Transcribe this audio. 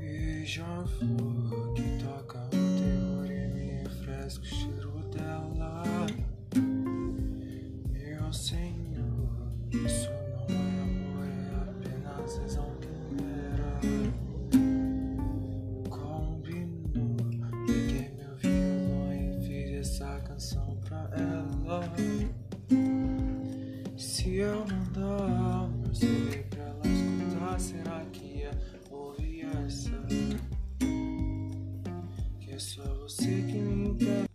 E já flor que toca o terror e me refresca cheiro dela. Meu Senhor, isso não é amor, é apenas exaltera. Combinou, peguei meu violão e fiz essa canção pra ela. Se eu mandar CD pra ela escutar, será que ia ouvir essa? Que é só você que me interessa.